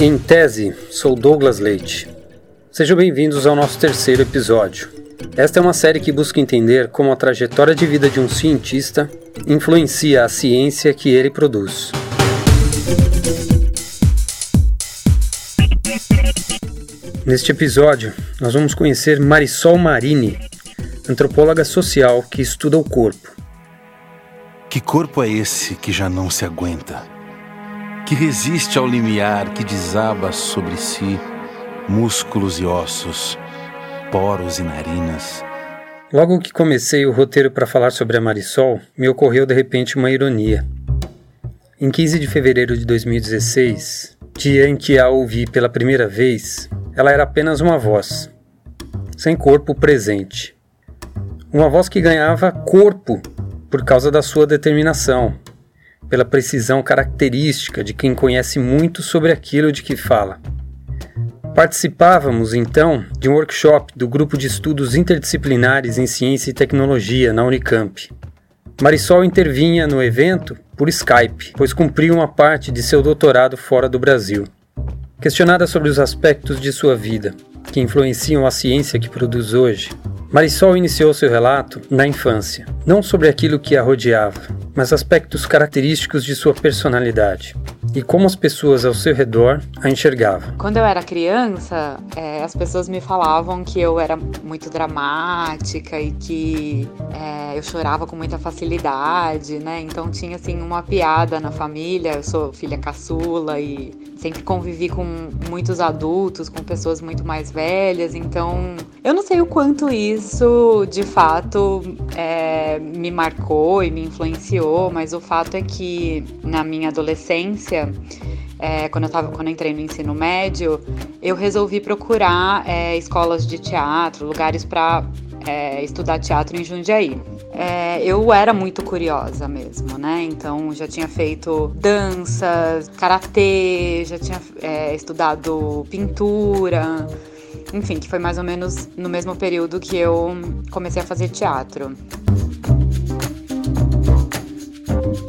Em tese, sou Douglas Leite. Sejam bem-vindos ao nosso terceiro episódio. Esta é uma série que busca entender como a trajetória de vida de um cientista influencia a ciência que ele produz. Neste episódio, nós vamos conhecer Marisol Marini, antropóloga social que estuda o corpo. Que corpo é esse que já não se aguenta? Que resiste ao limiar que desaba sobre si músculos e ossos, poros e narinas. Logo que comecei o roteiro para falar sobre a Marisol, me ocorreu de repente uma ironia. Em 15 de fevereiro de 2016, dia em que a ouvi pela primeira vez, ela era apenas uma voz, sem corpo presente. Uma voz que ganhava corpo por causa da sua determinação, pela precisão característica de quem conhece muito sobre aquilo de que fala. Participávamos então de um workshop do grupo de estudos interdisciplinares em ciência e tecnologia na Unicamp. Marisol intervinha no evento por Skype, pois cumpriu uma parte de seu doutorado fora do Brasil. Questionada sobre os aspectos de sua vida que influenciam a ciência que produz hoje, Marisol iniciou seu relato na infância, não sobre aquilo que a rodeava, mas aspectos característicos de sua personalidade e como as pessoas ao seu redor a enxergavam. Quando eu era criança, é, as pessoas me falavam que eu era muito dramática e que é, eu chorava com muita facilidade, né? Então tinha assim uma piada na família. Eu sou filha caçula e sempre convivi com muitos adultos, com pessoas muito mais velhas. Então eu não sei o quanto isso de fato é, me marcou e me influenciou, mas o fato é que na minha adolescência, é, quando, eu tava, quando eu entrei no ensino médio, eu resolvi procurar é, escolas de teatro, lugares para é, estudar teatro em Jundiaí. É, eu era muito curiosa mesmo, né? Então já tinha feito danças, karatê, já tinha é, estudado pintura enfim, que foi mais ou menos no mesmo período que eu comecei a fazer teatro.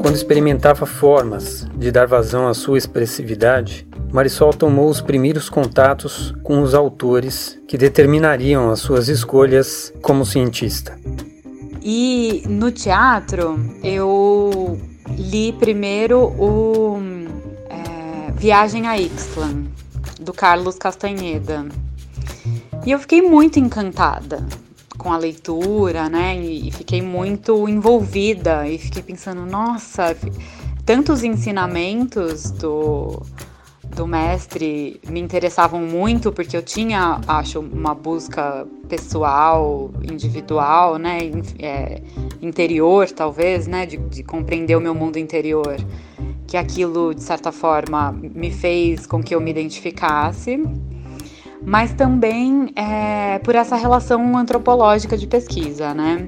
Quando experimentava formas de dar vazão à sua expressividade, Marisol tomou os primeiros contatos com os autores que determinariam as suas escolhas como cientista. E no teatro eu li primeiro o é, Viagem a Ixtlan, do Carlos Castanheda. E eu fiquei muito encantada com a leitura, né? E fiquei muito envolvida e fiquei pensando, nossa, tantos ensinamentos do, do mestre me interessavam muito porque eu tinha, acho, uma busca pessoal, individual, né? É, interior, talvez, né? De, de compreender o meu mundo interior. Que aquilo, de certa forma, me fez com que eu me identificasse mas também é, por essa relação antropológica de pesquisa, né?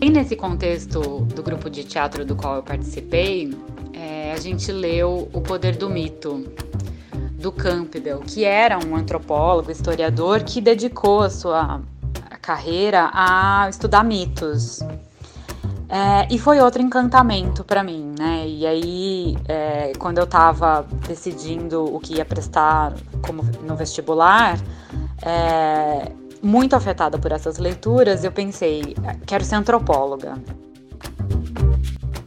E nesse contexto do grupo de teatro do qual eu participei, é, a gente leu O Poder do Mito, do Campbell, que era um antropólogo, historiador, que dedicou a sua carreira a estudar mitos. É, e foi outro encantamento para mim, né? E aí, é, quando eu estava decidindo o que ia prestar como no vestibular, é, muito afetada por essas leituras, eu pensei, quero ser antropóloga.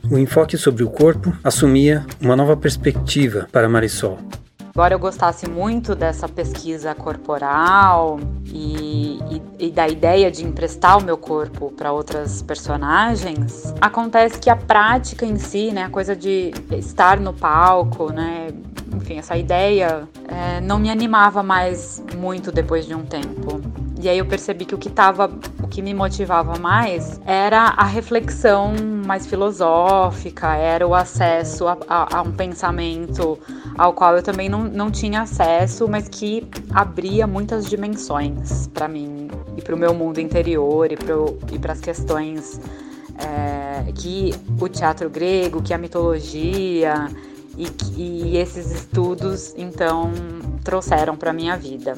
O enfoque sobre o corpo assumia uma nova perspectiva para Marisol. Embora eu gostasse muito dessa pesquisa corporal e, e, e da ideia de emprestar o meu corpo para outras personagens, acontece que a prática em si, né, a coisa de estar no palco, né, enfim, essa ideia é, não me animava mais muito depois de um tempo. E aí eu percebi que o que tava, o que me motivava mais era a reflexão mais filosófica, era o acesso a, a, a um pensamento ao qual eu também não, não tinha acesso, mas que abria muitas dimensões para mim e para o meu mundo interior e para as questões é, que o teatro grego, que a mitologia e, e esses estudos então trouxeram para minha vida.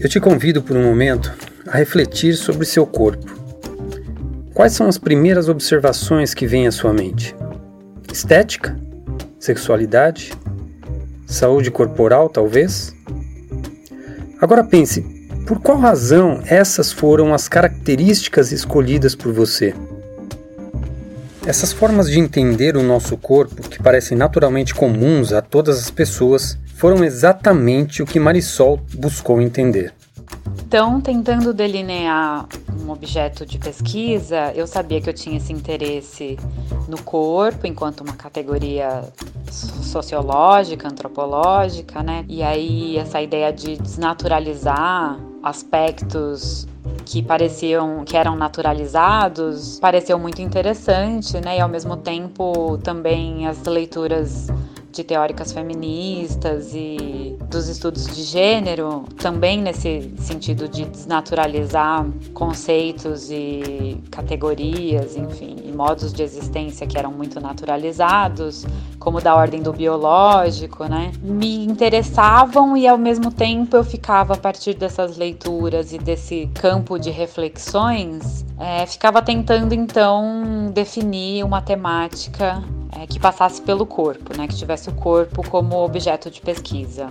Eu te convido por um momento a refletir sobre seu corpo. Quais são as primeiras observações que vêm à sua mente? Estética? Sexualidade? Saúde corporal, talvez? Agora pense, por qual razão essas foram as características escolhidas por você? Essas formas de entender o nosso corpo, que parecem naturalmente comuns a todas as pessoas, foram exatamente o que Marisol buscou entender. Então, tentando delinear um objeto de pesquisa, eu sabia que eu tinha esse interesse no corpo enquanto uma categoria sociológica, antropológica, né? E aí essa ideia de desnaturalizar aspectos que pareciam que eram naturalizados pareceu muito interessante, né? E ao mesmo tempo também as leituras de teóricas feministas e dos estudos de gênero, também nesse sentido de desnaturalizar conceitos e categorias, enfim, e modos de existência que eram muito naturalizados, como da ordem do biológico, né? Me interessavam e ao mesmo tempo eu ficava a partir dessas leituras e desse campo de reflexões, é, ficava tentando então definir uma temática é, que passasse pelo corpo, né, que tivesse o corpo como objeto de pesquisa.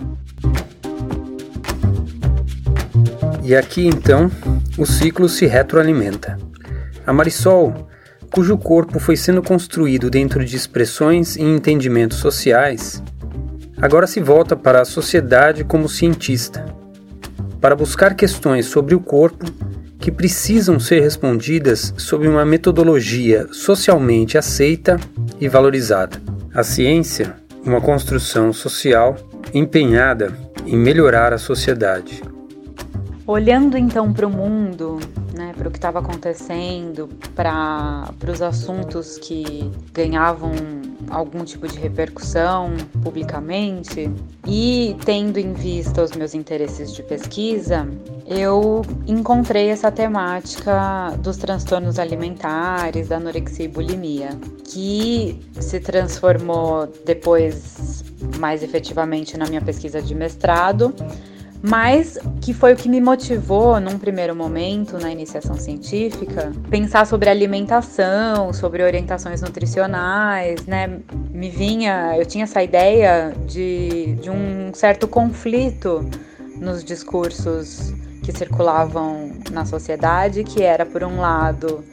E aqui então o ciclo se retroalimenta. A Marisol, cujo corpo foi sendo construído dentro de expressões e entendimentos sociais, agora se volta para a sociedade como cientista, para buscar questões sobre o corpo que precisam ser respondidas sob uma metodologia socialmente aceita e valorizada. A ciência, uma construção social empenhada em melhorar a sociedade. Olhando então para o mundo, né, para o que estava acontecendo, para os assuntos que ganhavam algum tipo de repercussão publicamente e tendo em vista os meus interesses de pesquisa, eu encontrei essa temática dos transtornos alimentares, da anorexia e bulimia, que se transformou depois mais efetivamente na minha pesquisa de mestrado mas que foi o que me motivou, num primeiro momento, na iniciação científica, pensar sobre alimentação, sobre orientações nutricionais, né? Me vinha, eu tinha essa ideia de, de um certo conflito nos discursos que circulavam na sociedade, que era, por um lado,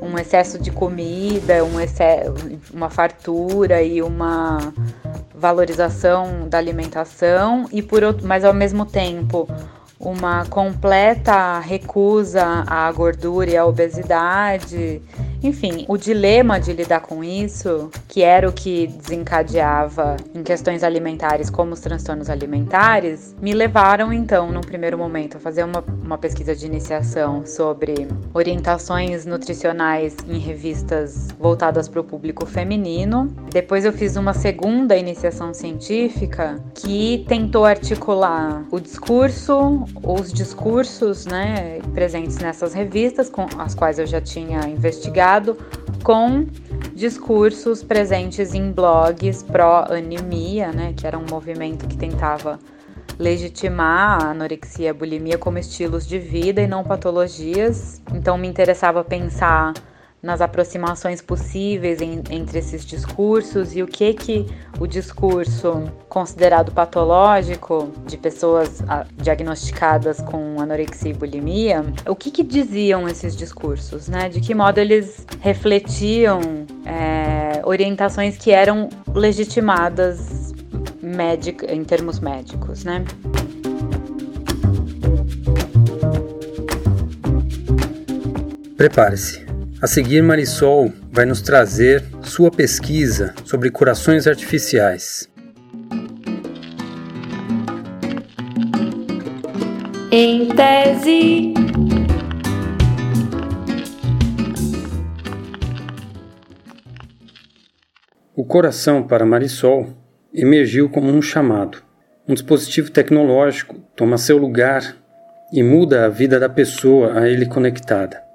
um excesso de comida, um excesso, uma fartura e uma valorização da alimentação e por outro, mas ao mesmo tempo uma completa recusa à gordura e à obesidade. Enfim, o dilema de lidar com isso, que era o que desencadeava em questões alimentares como os transtornos alimentares, me levaram então, num primeiro momento, a fazer uma, uma pesquisa de iniciação sobre orientações nutricionais em revistas voltadas para o público feminino. Depois eu fiz uma segunda iniciação científica que tentou articular o discurso, os discursos né, presentes nessas revistas, com as quais eu já tinha investigado, com discursos presentes em blogs pró-anemia, né, que era um movimento que tentava legitimar a anorexia e a bulimia como estilos de vida e não patologias. Então me interessava pensar nas aproximações possíveis em, entre esses discursos e o que que o discurso considerado patológico de pessoas ah, diagnosticadas com anorexia e bulimia, o que que diziam esses discursos, né? De que modo eles refletiam é, orientações que eram legitimadas médic, em termos médicos, né? Prepare-se. A seguir, Marisol vai nos trazer sua pesquisa sobre corações artificiais. Em tese. O coração para Marisol emergiu como um chamado. Um dispositivo tecnológico toma seu lugar e muda a vida da pessoa a ele conectada.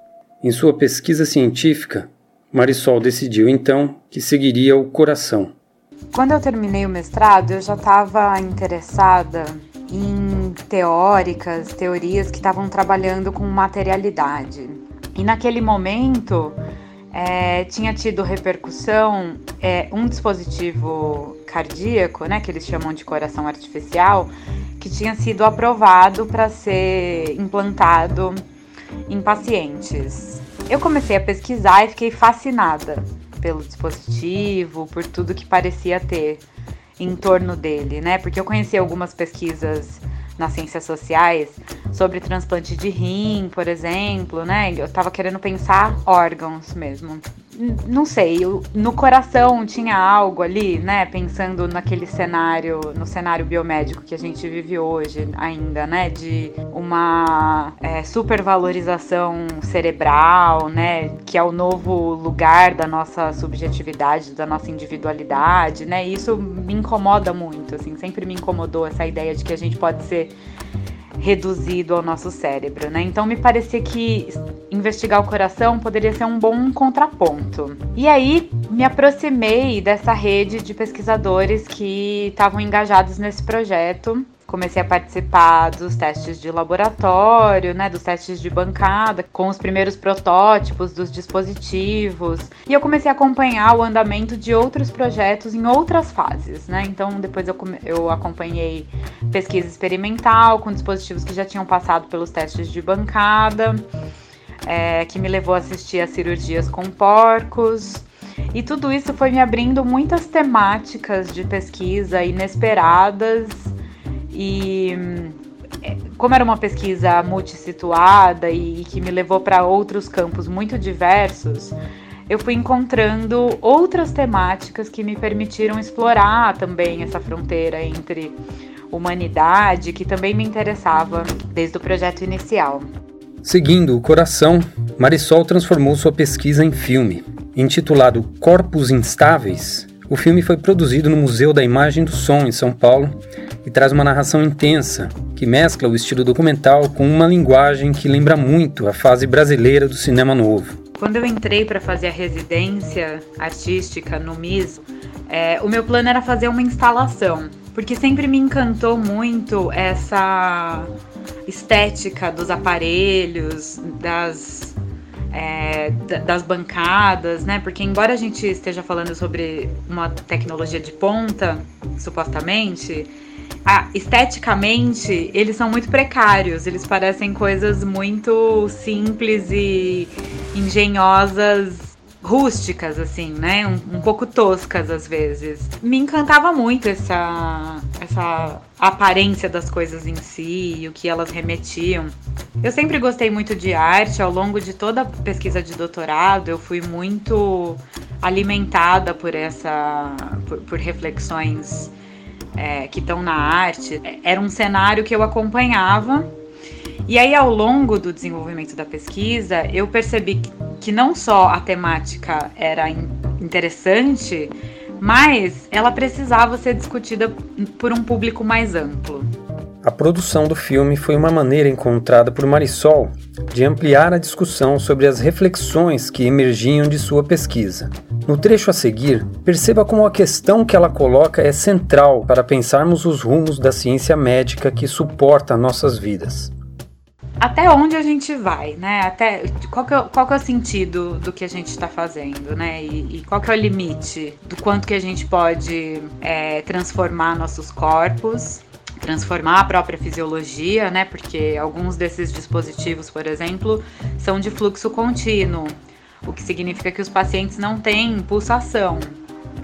Em sua pesquisa científica, Marisol decidiu então que seguiria o coração. Quando eu terminei o mestrado, eu já estava interessada em teóricas, teorias que estavam trabalhando com materialidade. E naquele momento, é, tinha tido repercussão é, um dispositivo cardíaco, né, que eles chamam de coração artificial, que tinha sido aprovado para ser implantado em pacientes. Eu comecei a pesquisar e fiquei fascinada pelo dispositivo, por tudo que parecia ter em torno dele, né? Porque eu conheci algumas pesquisas nas ciências sociais sobre transplante de rim, por exemplo, né? Eu tava querendo pensar órgãos mesmo não sei, no coração tinha algo ali, né? Pensando naquele cenário, no cenário biomédico que a gente vive hoje ainda, né? De uma é, supervalorização cerebral, né? Que é o novo lugar da nossa subjetividade, da nossa individualidade, né? E isso me incomoda muito, assim, sempre me incomodou essa ideia de que a gente pode ser reduzido ao nosso cérebro, né? Então me parecia que investigar o coração poderia ser um bom contraponto. E aí me aproximei dessa rede de pesquisadores que estavam engajados nesse projeto comecei a participar dos testes de laboratório, né, dos testes de bancada, com os primeiros protótipos dos dispositivos. E eu comecei a acompanhar o andamento de outros projetos em outras fases, né? Então depois eu, eu acompanhei pesquisa experimental com dispositivos que já tinham passado pelos testes de bancada, é, que me levou a assistir a cirurgias com porcos. E tudo isso foi me abrindo muitas temáticas de pesquisa inesperadas e é, como era uma pesquisa multissituada e que me levou para outros campos muito diversos, eu fui encontrando outras temáticas que me permitiram explorar também essa fronteira entre humanidade, que também me interessava desde o projeto inicial. Seguindo o coração, Marisol transformou sua pesquisa em filme. Intitulado Corpos Instáveis, o filme foi produzido no Museu da Imagem do Som, em São Paulo, e traz uma narração intensa, que mescla o estilo documental com uma linguagem que lembra muito a fase brasileira do cinema novo. Quando eu entrei para fazer a residência artística no MIS, é, o meu plano era fazer uma instalação, porque sempre me encantou muito essa estética dos aparelhos, das é, das bancadas, né? Porque embora a gente esteja falando sobre uma tecnologia de ponta, supostamente, esteticamente, eles são muito precários. Eles parecem coisas muito simples e engenhosas, rústicas, assim, né? Um, um pouco toscas às vezes. Me encantava muito essa, essa aparência das coisas em si e o que elas remetiam. Eu sempre gostei muito de arte. Ao longo de toda a pesquisa de doutorado, eu fui muito alimentada por essa, por, por reflexões é, que estão na arte, era um cenário que eu acompanhava. E aí, ao longo do desenvolvimento da pesquisa, eu percebi que não só a temática era interessante, mas ela precisava ser discutida por um público mais amplo. A produção do filme foi uma maneira encontrada por Marisol de ampliar a discussão sobre as reflexões que emergiam de sua pesquisa. No trecho a seguir, perceba como a questão que ela coloca é central para pensarmos os rumos da ciência médica que suporta nossas vidas. Até onde a gente vai, né? Até qual que é, qual que é o sentido do que a gente está fazendo, né? E, e, qual que é o limite do quanto que a gente pode é, transformar nossos corpos transformar a própria fisiologia, né? Porque alguns desses dispositivos, por exemplo, são de fluxo contínuo, o que significa que os pacientes não têm pulsação.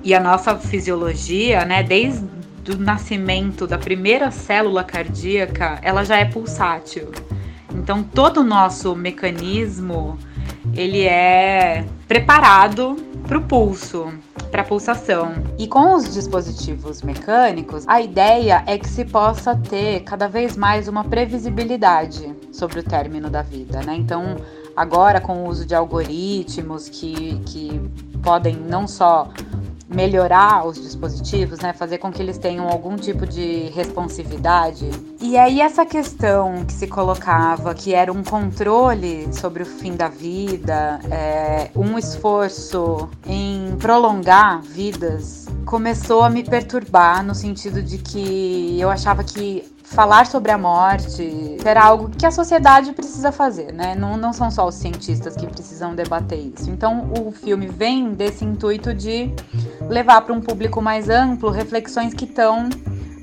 E a nossa fisiologia, né, desde o nascimento da primeira célula cardíaca, ela já é pulsátil. Então todo o nosso mecanismo ele é preparado para o pulso para pulsação. E com os dispositivos mecânicos, a ideia é que se possa ter cada vez mais uma previsibilidade sobre o término da vida, né? Então, agora com o uso de algoritmos que, que podem não só melhorar os dispositivos, né, fazer com que eles tenham algum tipo de responsividade. E aí essa questão que se colocava, que era um controle sobre o fim da vida, é, um esforço em prolongar vidas, começou a me perturbar no sentido de que eu achava que falar sobre a morte era algo que a sociedade precisa fazer, né? Não, não são só os cientistas que precisam debater isso. Então, o filme vem desse intuito de levar para um público mais amplo reflexões que estão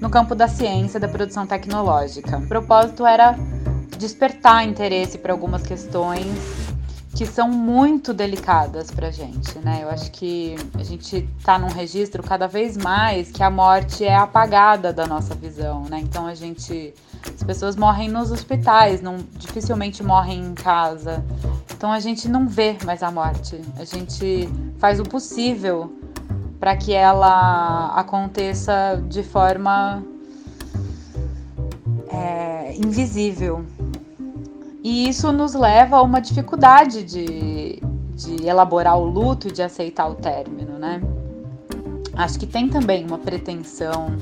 no campo da ciência, da produção tecnológica. O propósito era despertar interesse para algumas questões que são muito delicadas para gente, né? Eu acho que a gente está num registro cada vez mais que a morte é apagada da nossa visão, né? Então a gente, as pessoas morrem nos hospitais, não dificilmente morrem em casa. Então a gente não vê mais a morte. A gente faz o possível para que ela aconteça de forma é, invisível, e isso nos leva a uma dificuldade de, de elaborar o luto e de aceitar o término, né? Acho que tem também uma pretensão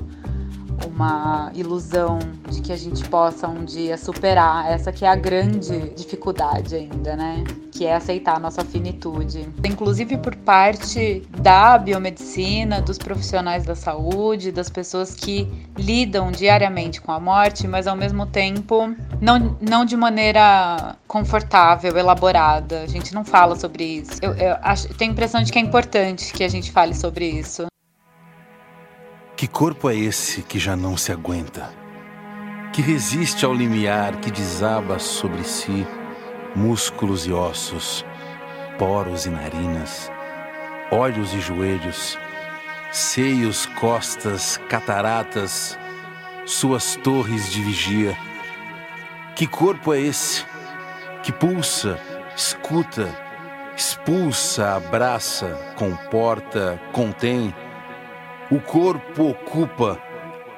uma ilusão de que a gente possa um dia superar essa que é a grande dificuldade ainda, né? Que é aceitar a nossa finitude. Inclusive por parte da biomedicina, dos profissionais da saúde, das pessoas que lidam diariamente com a morte, mas ao mesmo tempo não, não de maneira confortável, elaborada. A gente não fala sobre isso. Eu, eu, acho, eu tenho a impressão de que é importante que a gente fale sobre isso. Que corpo é esse que já não se aguenta? Que resiste ao limiar que desaba sobre si músculos e ossos, poros e narinas, olhos e joelhos, seios, costas, cataratas, suas torres de vigia. Que corpo é esse que pulsa, escuta, expulsa, abraça, comporta, contém? O corpo ocupa,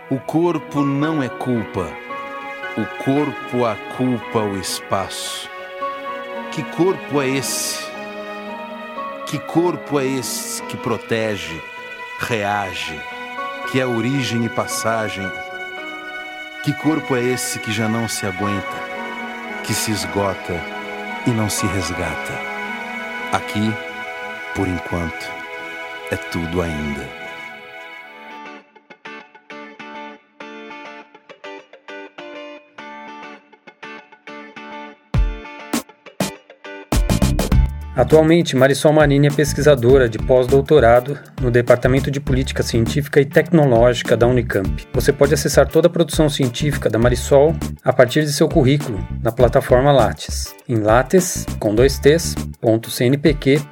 o corpo não é culpa, o corpo aculpa o espaço. Que corpo é esse? Que corpo é esse que protege, reage, que é origem e passagem? Que corpo é esse que já não se aguenta, que se esgota e não se resgata? Aqui, por enquanto, é tudo ainda. Atualmente, Marisol Marini é pesquisadora de pós-doutorado no Departamento de Política Científica e Tecnológica da Unicamp. Você pode acessar toda a produção científica da Marisol a partir de seu currículo na plataforma Lattes, em lattes, com dois t's, .cnpq.br.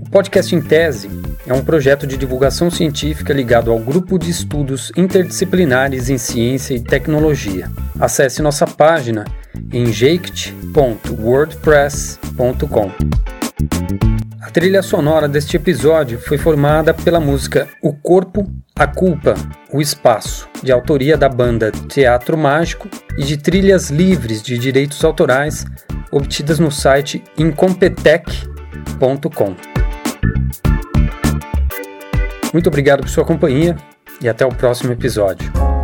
O podcast em tese é um projeto de divulgação científica ligado ao Grupo de Estudos Interdisciplinares em Ciência e Tecnologia. Acesse nossa página em jakt.wordpress.com. A trilha sonora deste episódio foi formada pela música O Corpo, a Culpa, o Espaço, de autoria da banda Teatro Mágico e de trilhas livres de direitos autorais obtidas no site incompetech.com. Muito obrigado por sua companhia e até o próximo episódio.